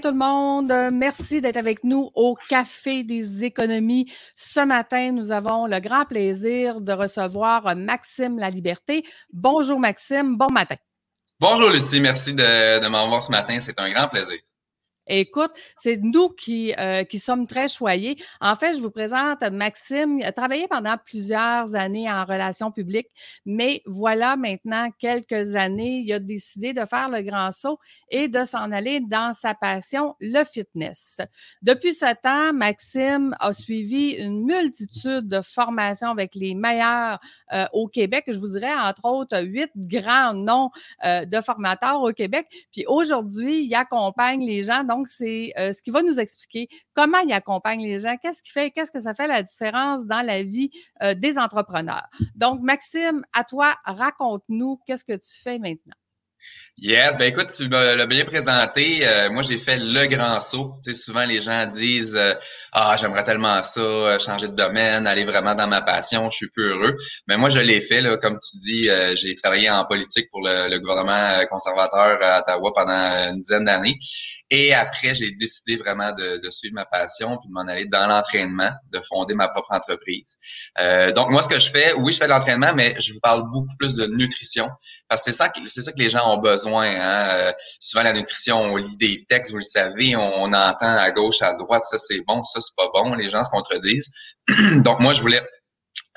Tout le monde. Merci d'être avec nous au Café des économies. Ce matin, nous avons le grand plaisir de recevoir Maxime La Liberté. Bonjour Maxime, bon matin. Bonjour Lucie, merci de, de m'avoir ce matin. C'est un grand plaisir. Écoute, c'est nous qui, euh, qui sommes très choyés. En fait, je vous présente Maxime. Il a travaillé pendant plusieurs années en relations publiques, mais voilà maintenant quelques années, il a décidé de faire le grand saut et de s'en aller dans sa passion, le fitness. Depuis ce temps, Maxime a suivi une multitude de formations avec les meilleurs euh, au Québec. Je vous dirais, entre autres, huit grands noms euh, de formateurs au Québec. Puis aujourd'hui, il accompagne les gens. Donc, c'est euh, ce qui va nous expliquer comment il accompagne les gens, qu'est-ce qui fait, qu'est-ce que ça fait la différence dans la vie euh, des entrepreneurs. Donc, Maxime, à toi, raconte-nous qu'est-ce que tu fais maintenant. Yes, ben écoute, tu l'as bien présenté. Euh, moi, j'ai fait le grand saut. Tu sais, souvent, les gens disent euh, Ah, j'aimerais tellement ça, euh, changer de domaine, aller vraiment dans ma passion, je suis peu heureux. Mais moi, je l'ai fait, là, comme tu dis, j'ai travaillé en politique pour le, gouvernement conservateur à Ottawa pendant une dizaine d'années. Et après, j'ai décidé vraiment de, de, suivre ma passion puis de m'en aller dans l'entraînement, de fonder ma propre entreprise. donc, moi, ce que je fais, oui, je fais de l'entraînement, mais je vous parle beaucoup plus de nutrition parce que c'est ça, c'est ça que les gens ont besoin Hein. Euh, souvent, la nutrition, on lit des textes, vous le savez, on, on entend à gauche, à droite, ça c'est bon, ça c'est pas bon, les gens se contredisent. Donc, moi, je voulais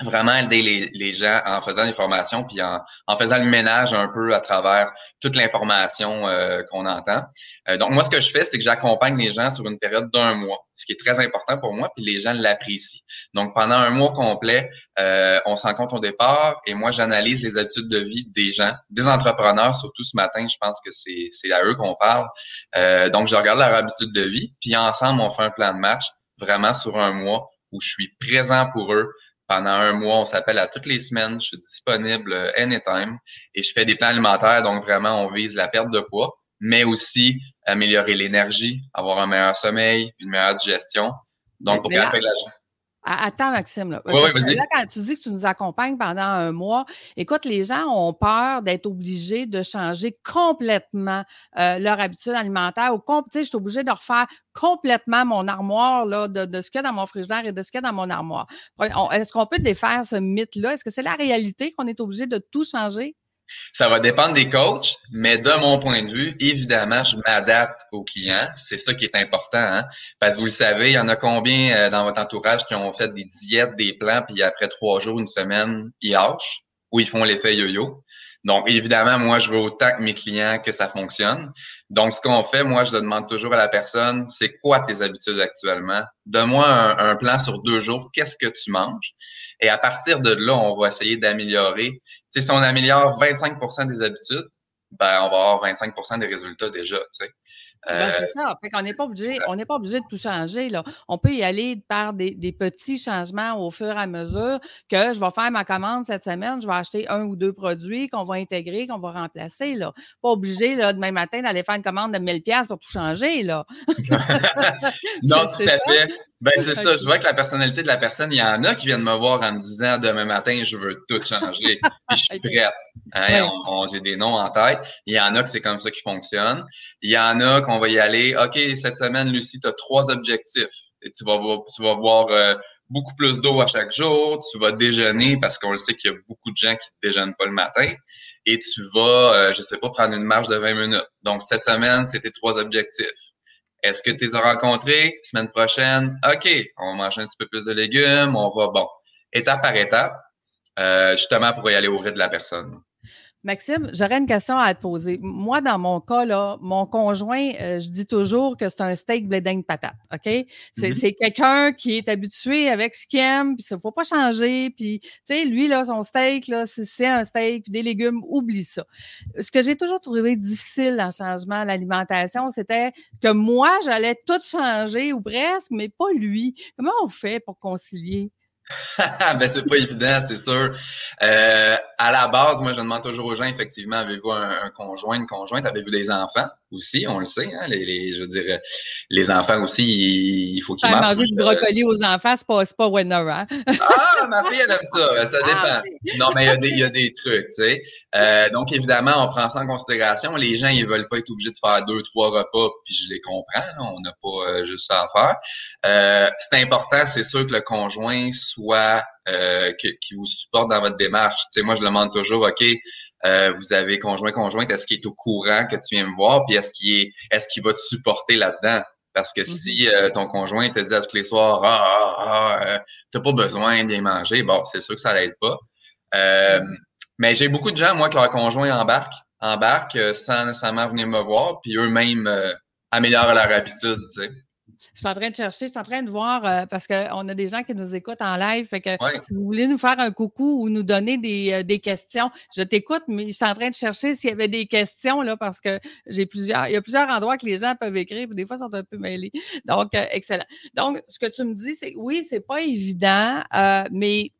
vraiment aider les, les, gens en faisant des formations puis en, en, faisant le ménage un peu à travers toute l'information euh, qu'on entend. Euh, donc moi ce que je fais c'est que j'accompagne les gens sur une période d'un mois, ce qui est très important pour moi puis les gens l'apprécient. Donc pendant un mois complet, euh, on se rencontre au départ et moi j'analyse les habitudes de vie des gens, des entrepreneurs surtout ce matin, je pense que c'est c'est à eux qu'on parle. donc je regarde leur habitude de vie puis ensemble on fait un plan de match vraiment sur un mois où je suis présent pour eux, pendant un mois, on s'appelle à toutes les semaines. Je suis disponible euh, anytime et je fais des plans alimentaires. Donc, vraiment, on vise la perte de poids, mais aussi améliorer l'énergie, avoir un meilleur sommeil, une meilleure digestion. Donc, pour faire la Attends, Maxime. Là. là, quand tu dis que tu nous accompagnes pendant un mois, écoute, les gens ont peur d'être obligés de changer complètement euh, leur habitude alimentaire ou je suis obligé de refaire complètement mon armoire là, de, de ce qu'il y a dans mon frigidaire et de ce qu'il y a dans mon armoire. Est-ce qu'on peut défaire ce mythe-là? Est-ce que c'est la réalité qu'on est obligé de tout changer? Ça va dépendre des coachs, mais de mon point de vue, évidemment, je m'adapte aux clients. C'est ça qui est important, hein? parce que vous le savez, il y en a combien euh, dans votre entourage qui ont fait des diètes, des plans, puis après trois jours, une semaine, ils hachent ou ils font l'effet yo-yo? Donc, évidemment, moi, je veux autant que mes clients que ça fonctionne. Donc, ce qu'on fait, moi, je demande toujours à la personne, c'est quoi tes habitudes actuellement? Donne-moi un, plan sur deux jours, qu'est-ce que tu manges? Et à partir de là, on va essayer d'améliorer. Tu si on améliore 25% des habitudes, ben, on va avoir 25 des résultats déjà, tu sais. Ben, c'est euh, ça. Fait qu'on n'est pas obligé, on n'est pas obligé de tout changer. Là. On peut y aller par des, des, petits changements au fur et à mesure que je vais faire ma commande cette semaine, je vais acheter un ou deux produits qu'on va intégrer, qu'on va remplacer. Là. Pas obligé là, demain matin d'aller faire une commande de 1000$ pour tout changer. Là. non, tout à fait. Ben, c'est ça. Je vois que la personnalité de la personne, il y en a qui viennent me voir en me disant demain matin, je veux tout changer. puis je suis prête. Hein, J'ai des noms en tête. Il y en a que c'est comme ça qui fonctionne. Il y en a qu'on va y aller. OK, cette semaine, Lucie, tu as trois objectifs. Et tu vas, tu vas boire euh, beaucoup plus d'eau à chaque jour. Tu vas déjeuner parce qu'on le sait qu'il y a beaucoup de gens qui ne déjeunent pas le matin. Et tu vas, euh, je sais pas, prendre une marche de 20 minutes. Donc, cette semaine, c'est tes trois objectifs. Est-ce que tu les as rencontrés? Semaine prochaine, OK, on va manger un petit peu plus de légumes, on va, bon, étape par étape, euh, justement pour y aller au rythme de la personne. Maxime, j'aurais une question à te poser. Moi, dans mon cas, là, mon conjoint, euh, je dis toujours que c'est un steak blé patate, OK? Mm-hmm. C'est quelqu'un qui est habitué avec ce qu'il aime, puis ça ne faut pas changer. Puis, tu sais, lui, là, son steak, là, c'est un steak, puis des légumes, oublie ça. Ce que j'ai toujours trouvé difficile dans le changement à l'alimentation, c'était que moi, j'allais tout changer, ou presque, mais pas lui. Comment on fait pour concilier? ben, c'est pas évident, c'est sûr. Euh, à la base, moi, je demande toujours aux gens, effectivement, avez-vous un, conjoint, une conjointe, avez-vous des enfants? Aussi, on le sait. Hein, les, je veux dire, les enfants aussi, il, faut qu'ils mangent. Manger du brocoli aux enfants, c'est pas, pas winner, hein? ah, ma fille, elle aime ça. Ça ah, dépend. Non, mais il y, a des, il y a des trucs, tu sais. Euh, donc, évidemment, on prend ça en considération. Les gens, ils veulent pas être obligés de faire deux, trois repas, puis je les comprends. on n'a pas euh, juste ça à faire. Euh, c'est important, c'est sûr que le conjoint soit qui vous supporte dans votre démarche. Tu sais, moi, je demande toujours, OK, euh, vous avez conjoint, conjointe, est-ce qu'il est au courant que tu viens me voir, puis est-ce qu'il est, est-ce qu'il va te supporter là-dedans? Parce que si mm-hmm. euh, ton conjoint te dit à tous les soirs, ah, ah, ah euh, t'as pas besoin de bien manger, bon, c'est sûr que ça l'aide pas. Mm-hmm. mais j'ai beaucoup de gens, moi, que leur conjoint embarque, embarque sans nécessairement venir me voir, puis eux-mêmes améliorent leur habitude, tu sais. Je suis en train de chercher, je suis en train de voir euh, parce qu'on a des gens qui nous écoutent en live. Fait que si vous voulez nous faire un coucou ou nous donner euh, des, questions, je t'écoute, mais je suis en train de chercher s'il y avait des questions là, parce que j'ai plusieurs. Il y a plusieurs endroits que les gens peuvent écrire, puis des fois, ils sont un peu mêlés. Donc, euh, excellent. Donc, ce que tu me dis, c'est oui, c'est pas évident, mais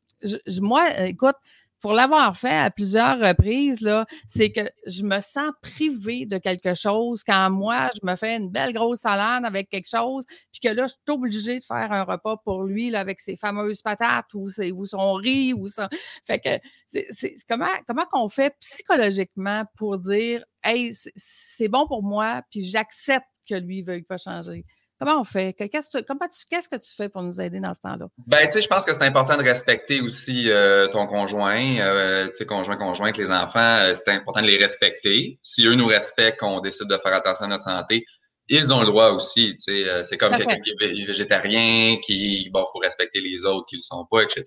moi, écoute, pour l'avoir fait à plusieurs reprises, là, c'est que je me sens privée de quelque chose quand moi, je me fais une belle grosse salade avec quelque chose, puis que là, je suis obligée de faire un repas pour lui là, avec ses fameuses patates ou, ou son riz ou ça. Fait que c'est comment comment qu'on fait psychologiquement pour dire Hey, c'est bon pour moi, puis j'accepte que lui ne veuille pas changer? Comment on fait? Qu'est-ce que tu fais pour nous aider dans ce temps-là? Ben, tu sais, je pense que c'est important de respecter aussi euh, ton conjoint, euh, tu sais, conjoint, conjointe, les enfants, euh, c'est important de les respecter. Si eux nous respectent, qu'on décide de faire attention à notre santé, ils ont le droit aussi, tu sais, c'est comme quelqu'un qui est végétarien, qui, bon, faut respecter les autres qui le sont pas, etc.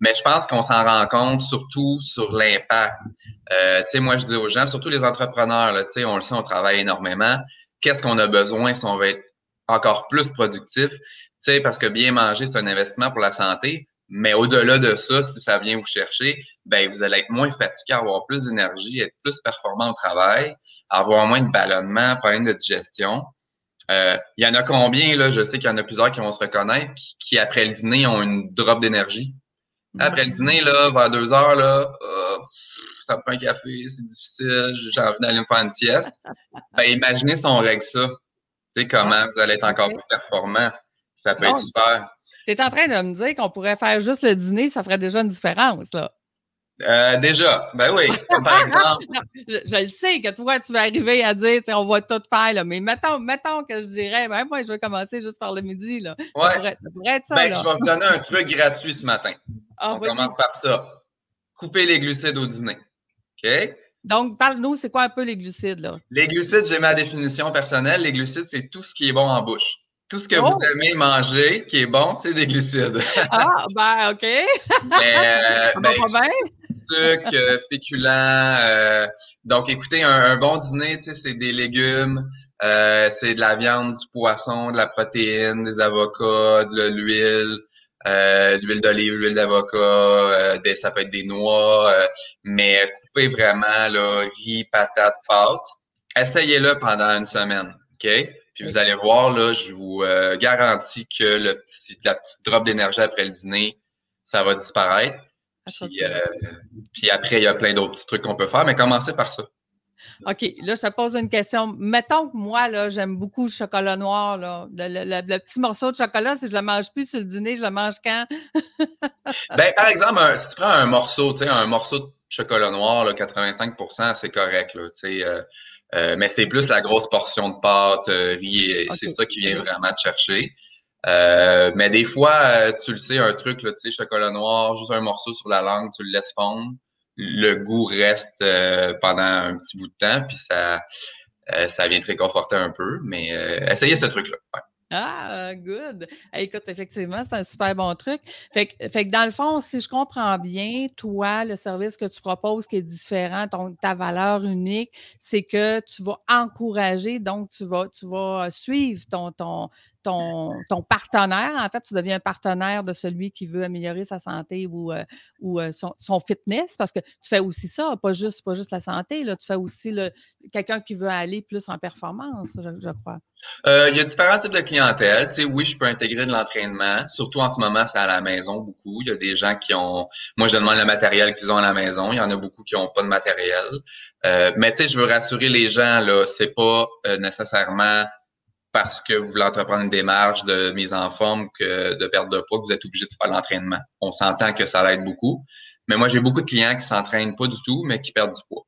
Mais je pense qu'on s'en rend compte surtout sur l'impact. tu sais, moi, je dis aux gens, surtout les entrepreneurs, tu sais, on le sait, on travaille énormément. Qu'est-ce qu'on a besoin si on veut être encore plus productif, tu sais, parce que bien manger, c'est un investissement pour la santé. Mais au-delà de ça, si ça vient vous chercher, ben vous allez être moins fatigué, avoir plus d'énergie, être plus performant au travail, avoir moins de ballonnement, problème de digestion. Euh, il y en a combien, là? Je sais qu'il y en a plusieurs qui vont se reconnaître, qui, après le dîner ont une drop d'énergie. Après le dîner, là, vers deux heures, là, oh, ça me prend un café, c'est difficile, j'ai envie d'aller me faire une sieste. Ben, imaginez si on règle ça. Sais, comment vous allez être encore plus performant. Ça peut être super. Tu es en train de me dire qu'on pourrait faire juste le dîner, ça ferait déjà une différence, là. Euh, déjà, ben oui, par exemple. je, le sais que toi, tu vas arriver à dire, on va tout faire, là, mais mettons, mettons que je dirais, ben moi, je vais commencer juste par le midi. Là. Ouais. Ça, pourrait, ça pourrait être ça. Ben, je vais vous donner un truc gratuit ce matin. Ah, on commence par ça. Couper les glucides au dîner. OK? Donc, parle-nous, c'est quoi un peu les glucides, là? Les glucides, j'ai ma définition personnelle. Les glucides, c'est tout ce qui est bon en bouche. Tout ce que vous oh! aimez manger qui est bon, c'est des glucides. ah, ben, OK. Mais, euh, ben, sucre, euh, féculent. Euh, donc, écoutez, un, bon dîner, tu sais, c'est des légumes, euh, c'est de la viande, du poisson, de la protéine, des avocats, de l'huile, euh, l'huile d'olive, l'huile d'avocat, euh, ça peut être des noix, euh, mais coupez vraiment là, riz, patates, pâtes. Essayez-le pendant une semaine, OK? Puis vous allez voir, là, je vous garantis que le petit, la petite drop d'énergie après le dîner, ça va disparaître. Puis, puis après, il y a plein d'autres petits trucs qu'on peut faire, mais commencez par ça. OK, là, je te pose une question. Mettons que moi, là, j'aime beaucoup le chocolat noir, là. Le, petit morceau de chocolat, si je le mange plus sur le dîner, je le mange quand? ben, par exemple, si tu prends un morceau, tu sais, un morceau de chocolat noir, là, 85% c'est correct, là, tu sais. Euh, euh, mais c'est plus la grosse portion de pâte, euh, riz, c'est ça qui vient vraiment te chercher. mais des fois, tu le sais, un truc, tu sais, chocolat noir, juste un morceau sur la langue, tu le laisses fondre le goût reste euh, pendant un petit bout de temps, puis ça, euh, ça vient te réconforter un peu. Mais euh, essayez ce truc-là. Ah, good. écoute, effectivement, c'est un super bon truc. Fait que, fait que, dans le fond, si je comprends bien, toi, le service que tu proposes qui est différent, ton, ta valeur unique, c'est que tu vas encourager, donc tu vas, suivre ton, ton, ton, ton, partenaire. En fait, tu deviens un partenaire de celui qui veut améliorer sa santé ou, euh, ou euh, son, fitness, parce que tu fais aussi ça, pas juste, pas juste la santé, là, tu fais aussi quelqu'un qui veut aller plus en performance, je, crois. Euh, il y a différents types de clientèle. Tu sais, oui, je peux intégrer de l'entraînement. Surtout en ce moment, c'est à la maison beaucoup. Il y a des gens qui ont. Moi, je demande le matériel qu'ils ont à la maison. Il y en a beaucoup qui n'ont pas de matériel. mais tu sais, je veux rassurer les gens là. C'est pas nécessairement parce que vous voulez entreprendre une démarche de mise en forme, que de perte de poids, que vous êtes obligé de faire l'entraînement. On s'entend que ça l'aide beaucoup. Mais moi, j'ai beaucoup de clients qui s'entraînent pas du tout, mais qui perdent du poids.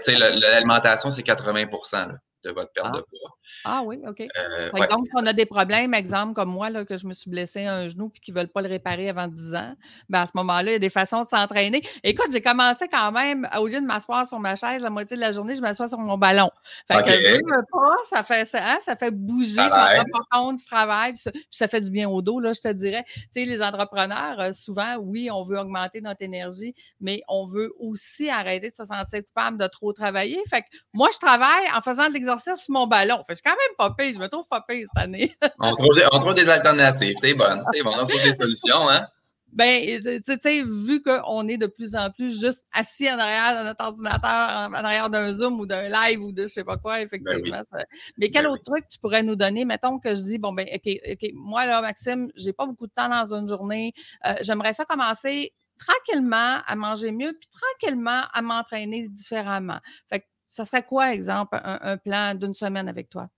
Sais, l'alimentation, c'est 80% là de votre perte ah. de poids. Ah oui, OK. Euh, donc, si on a des problèmes, exemple comme moi, là, que je me suis blessé un genou puis qu'ils ne veulent pas le réparer avant 10 ans, ben à ce moment-là, il y a des façons de s'entraîner. Écoute, j'ai commencé quand même, au lieu de m'asseoir sur ma chaise la moitié de la journée, je m'assois sur mon ballon. Fait que je pas, ça fait, ça, hein, ça fait bouger, je me rends pas compte du travail, puis ça, fait du bien au dos, là, je te dirais. Tu sais, les entrepreneurs, euh, souvent, oui, on veut augmenter notre énergie, mais on veut aussi arrêter de se sentir coupable de trop travailler. Fait que moi, je travaille en faisant de l'exercice sur mon ballon. Fait, je suis quand même pas pire. Je me trouve pas pire cette année. on, trouve, des alternatives. T'es bonne. T'es bonne. On trouve des solutions, hein? Ben, tu sais, vu qu'on est de plus en plus juste assis en arrière de notre ordinateur, en, arrière d'un Zoom ou d'un live ou de je sais pas quoi, effectivement. Ben Mais quel ben autre truc tu pourrais nous donner? Mettons que je dis, bon, ben, OK, OK, moi, là, Maxime, j'ai pas beaucoup de temps dans une journée. Euh, j'aimerais ça commencer tranquillement à manger mieux, puis tranquillement à m'entraîner différemment. Fait que ça serait quoi, exemple, un, plan d'une semaine avec toi?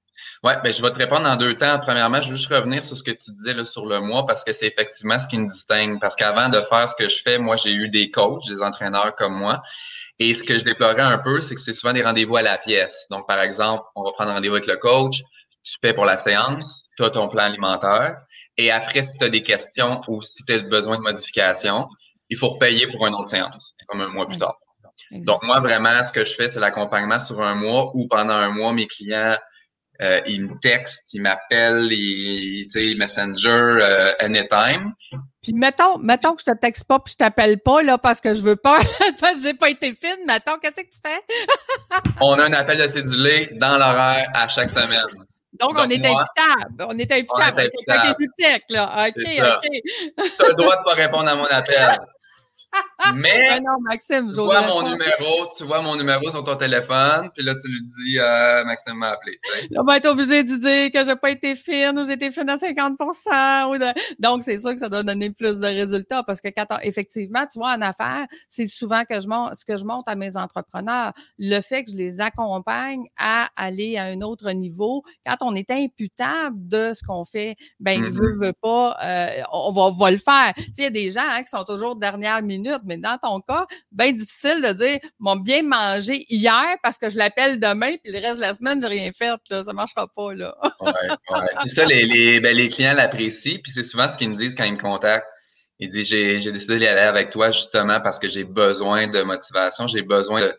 Oui, ben, je vais te répondre en deux temps. Premièrement, je veux juste revenir sur ce que tu disais là, sur le mois parce que c'est effectivement ce qui me distingue. Parce qu'avant de faire ce que je fais, moi, j'ai eu des coachs, des entraîneurs comme moi. Et ce que je déplorais un peu, c'est que c'est souvent des rendez-vous à la pièce. Donc, par exemple, on va prendre rendez-vous avec le coach, tu paies pour la séance, tu as ton plan alimentaire. Et après, si tu as des questions ou si tu as besoin de modifications, il faut repayer pour une autre séance, comme un mois plus tard. Donc, moi, vraiment, ce que je fais, c'est l'accompagnement sur un mois où pendant un mois, mes clients, euh, ils me textent, ils m'appellent, ils, Messenger euh, anytime. Puis mettons, mettons que je te texte pas puis je t'appelle pas là parce que je veux pas, parce que j'ai pas été fine. Mettons, qu'est-ce que tu fais? on a un appel de cédulé dans l'horaire à chaque semaine. Donc, on est imputable. On est imputable. On est imputable. là. OK, OK. tu as le droit de pas répondre à mon appel. Mais ah non, Maxime, tu vois mon numéro, tu vois mon numéro sur ton téléphone, puis là tu lui dis euh, Maxime m'a appelé. Là, ben, être obligé de dire que j'ai pas été fine ou j'ai été fine à 50% Donc, c'est sûr que ça doit donner plus de résultats parce que quand effectivement, tu vois, en affaires, c'est souvent que je montre ce que je montre à mes entrepreneurs. Le fait que je les accompagne à aller à un autre niveau, quand on est imputable de ce qu'on fait, ben, mm veut, veut pas, euh, on, va, va le faire. Tu sais, il y a des gens hein, qui sont toujours dernière minute mais dans ton cas, bien difficile de dire m'ont bien mangé hier parce que je l'appelle demain, puis le reste de la semaine, j'ai rien fait. Là. Ça marchera pas. Là. ouais. Puis ça, les, les, ben, les clients l'apprécient, puis c'est souvent ce qu'ils me disent quand ils me contactent. Ils disent j'ai, décidé d'aller avec toi justement parce que j'ai besoin de motivation, j'ai besoin de.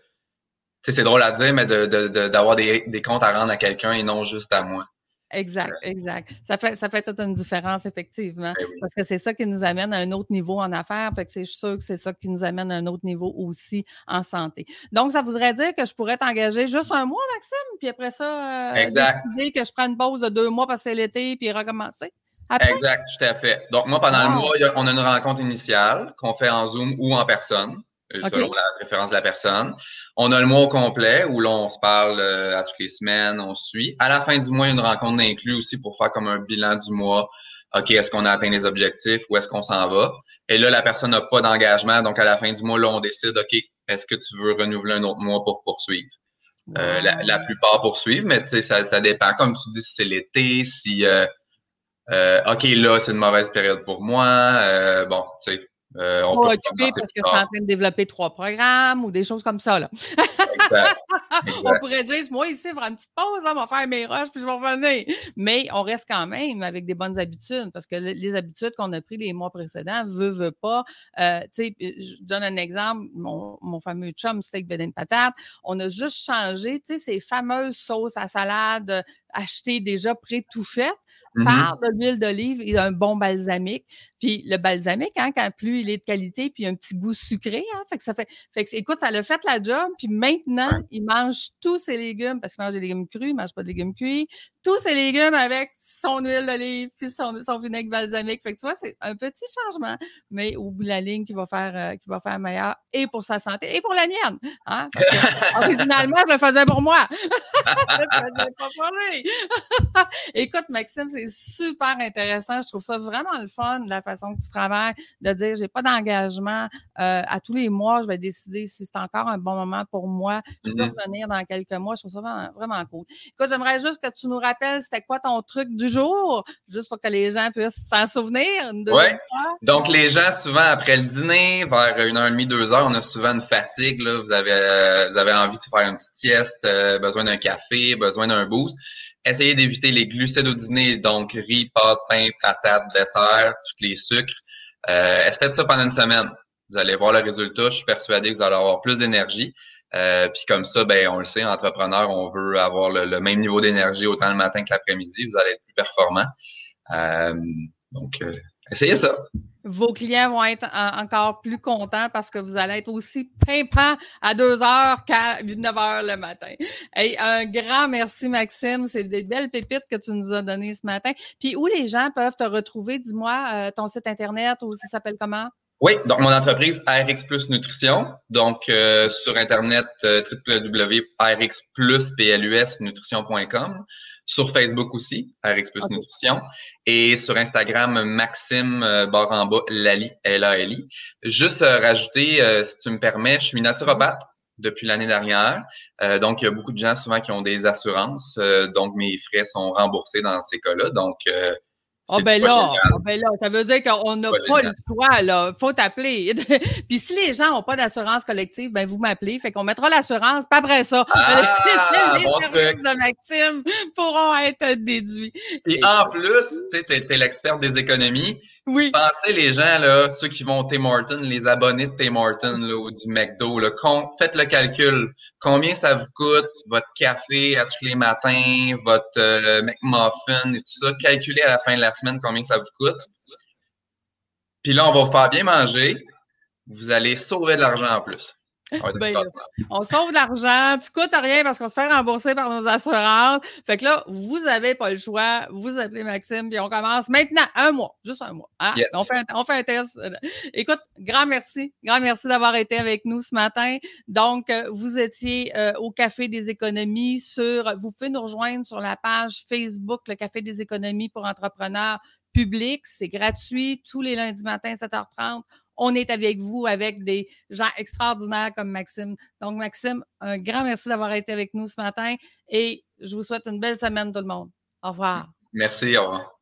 C'est drôle à dire, mais de, de, d'avoir des, des comptes à rendre à quelqu'un et non juste à moi. Exact, exact. Ça fait, ça fait toute une différence, effectivement. Ben parce que c'est ça qui nous amène à un autre niveau en affaires. Fait que je suis sûre que c'est ça qui nous amène à un autre niveau aussi en santé. Donc, ça voudrait dire que je pourrais t'engager juste un mois, Maxime, puis après ça, euh, décider que je prends une pause de deux mois parce que c'est l'été, puis recommencer. Exact, tout à fait. Donc, moi, pendant le mois, on a une rencontre initiale qu'on fait en Zoom ou en personne. Euh, selon la préférence de la personne. On a le mois au complet où là, on se parle euh, à toutes les semaines, on suit. À la fin du mois, il y a une rencontre d'inclus aussi pour faire comme un bilan du mois. OK, est-ce qu'on a atteint les objectifs ou est-ce qu'on s'en va? Et là, la personne n'a pas d'engagement. Donc, à la fin du mois, là, on décide, OK, est-ce que tu veux renouveler un autre mois pour poursuivre? Euh, la, plupart poursuivent, mais ça, ça dépend. Comme tu dis, si c'est l'été, si OK, là, c'est une mauvaise période pour moi. bon, tu sais, euh, on peut parce que je suis en train de développer trois programmes ou des choses comme ça. Là. on pourrait dire, moi ici, faire une petite pause, là, on va faire mes rushs, puis je vais revenir. Mais on reste quand même avec des bonnes habitudes parce que les habitudes qu'on a prises les mois précédents, veut, veut pas. Euh, tu sais, je donne un exemple, mon, mon fameux chum steak bedin patate, on a juste changé, tu sais, ces fameuses sauces à salade achetées déjà pré tout faites mm-hmm. par de l'huile d'olive et un bon balsamique. Puis le balsamique, hein, quand plus de qualité, puis un petit goût sucré, hein, fait que ça fait, fait que, écoute, ça l'a fait la job. Puis maintenant, il mange tous ses légumes parce qu'il mange des légumes crus, il mange pas de légumes cuits. Tous ses légumes avec son huile d'olive puis son, son vinaigre balsamique. Fait que tu vois, c'est un petit changement, mais au bout de la ligne qui va faire, euh, qui va faire meilleur et pour sa santé et pour la mienne. Hein? Parce que, originalement, je le faisais pour moi. je le faisais pas pour lui. Écoute, Maxime, c'est super intéressant. Je trouve ça vraiment le fun, la façon que tu travailles, de dire j'ai pas d'engagement euh, à tous les mois, je vais décider si c'est encore un bon moment pour moi. Je peux mm-hmm. revenir dans quelques mois. Je trouve ça vraiment, vraiment cool. Écoute, j'aimerais juste que tu nous rappelles c'était quoi ton truc du jour, juste pour que les gens puissent s'en souvenir. Oui. Donc, les gens, souvent, après le dîner, vers une heure et demie, deux heures, on a souvent une fatigue. Là. Vous, avez, euh, vous avez envie de faire une petite sieste, euh, besoin d'un café, besoin d'un boost essayez d'éviter les glucides au dîner, donc riz, pâtes, pain, patates, dessert, tous les sucres. Euh, faites ça pendant une semaine. Vous allez voir le résultat. Je suis persuadé que vous allez avoir plus d'énergie. Euh, puis comme ça, ben on le sait, entrepreneur, on veut avoir le, même niveau d'énergie autant le matin que l'après-midi. Vous allez être plus performant. Euh, donc, euh, essayez ça. Vos clients vont être encore plus contents parce que vous allez être aussi pimpant à 2 heures qu'à 9 heures le matin. Hey, un grand merci, Maxime. C'est des belles pépites que tu nous as données ce matin. Puis où les gens peuvent te retrouver? Dis-moi, ton site Internet ou ça s'appelle comment? Oui, donc mon entreprise RX Plus Nutrition. Donc euh, sur internet euh, www.rxplusnutrition.com, sur Facebook aussi RX Plus Nutrition et sur Instagram Maxime euh, barre en bas Lali L A L I. Juste euh, rajouter euh, si tu me permets, je suis naturopathe depuis l'année dernière. donc, il y a beaucoup de gens souvent qui ont des assurances. donc, mes frais sont remboursés dans ces cas-là. Donc, Oh ben là, oh ben là, ça veut dire qu'on n'a pas, le choix, là. Faut t'appeler. puis si les gens n'ont pas d'assurance collective, ben vous m'appelez. Fait qu'on mettra l'assurance, pas après ça, ah, les services de Maxime pourront être déduits. Et, en plus, tu sais, t'es l'expert des économies. Pensez les gens, là, ceux qui vont au Tim les abonnés de Tim Hortons là, ou du McDo, faites le calcul. Combien ça vous coûte votre café à tous les matins, votre euh, McMuffin et tout ça? Calculez à la fin de la semaine combien ça vous coûte. Puis là, on va vous faire bien manger. Vous allez sauver de l'argent en plus. Ben, on sauve de l'argent, tu coûtes rien parce qu'on se fait rembourser par nos assurances. Fait que là, vous n'avez pas le choix. Vous appelez Maxime, puis on commence maintenant un mois, juste un mois. Hein? On, fait un, on fait un test. Écoute, grand merci. Grand merci d'avoir été avec nous ce matin. Donc, euh, vous étiez euh, au Café des économies sur, vous pouvez nous rejoindre sur la page Facebook, le Café des économies pour entrepreneurs publics. C'est gratuit tous les lundis matins, 7h30 on est avec vous, avec des gens extraordinaires comme Maxime. Donc, Maxime, un grand merci d'avoir été avec nous ce matin et je vous souhaite une belle semaine, tout le monde. Au revoir. Merci, au revoir.